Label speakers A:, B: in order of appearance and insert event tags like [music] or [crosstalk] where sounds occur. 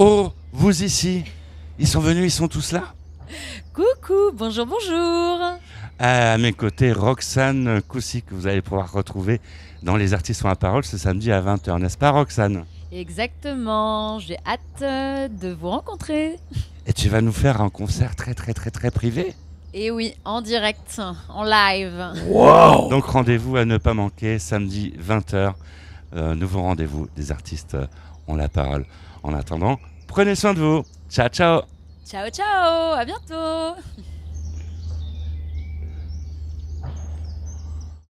A: Oh, vous ici Ils sont venus, ils sont tous là
B: Coucou, bonjour, bonjour.
A: À mes côtés, Roxane Coussy, que vous allez pouvoir retrouver dans Les Artistes ont la parole ce samedi à 20h, n'est-ce pas Roxane?
B: Exactement, j'ai hâte euh, de vous rencontrer.
A: Et tu vas nous faire un concert très très très très privé?
B: Et oui, en direct, en live.
A: Donc rendez-vous à ne pas manquer, samedi 20h, euh, nouveau rendez-vous des artistes euh, ont la parole. En attendant, prenez soin de vous. Ciao ciao
B: Ciao, ciao, à bientôt. [laughs]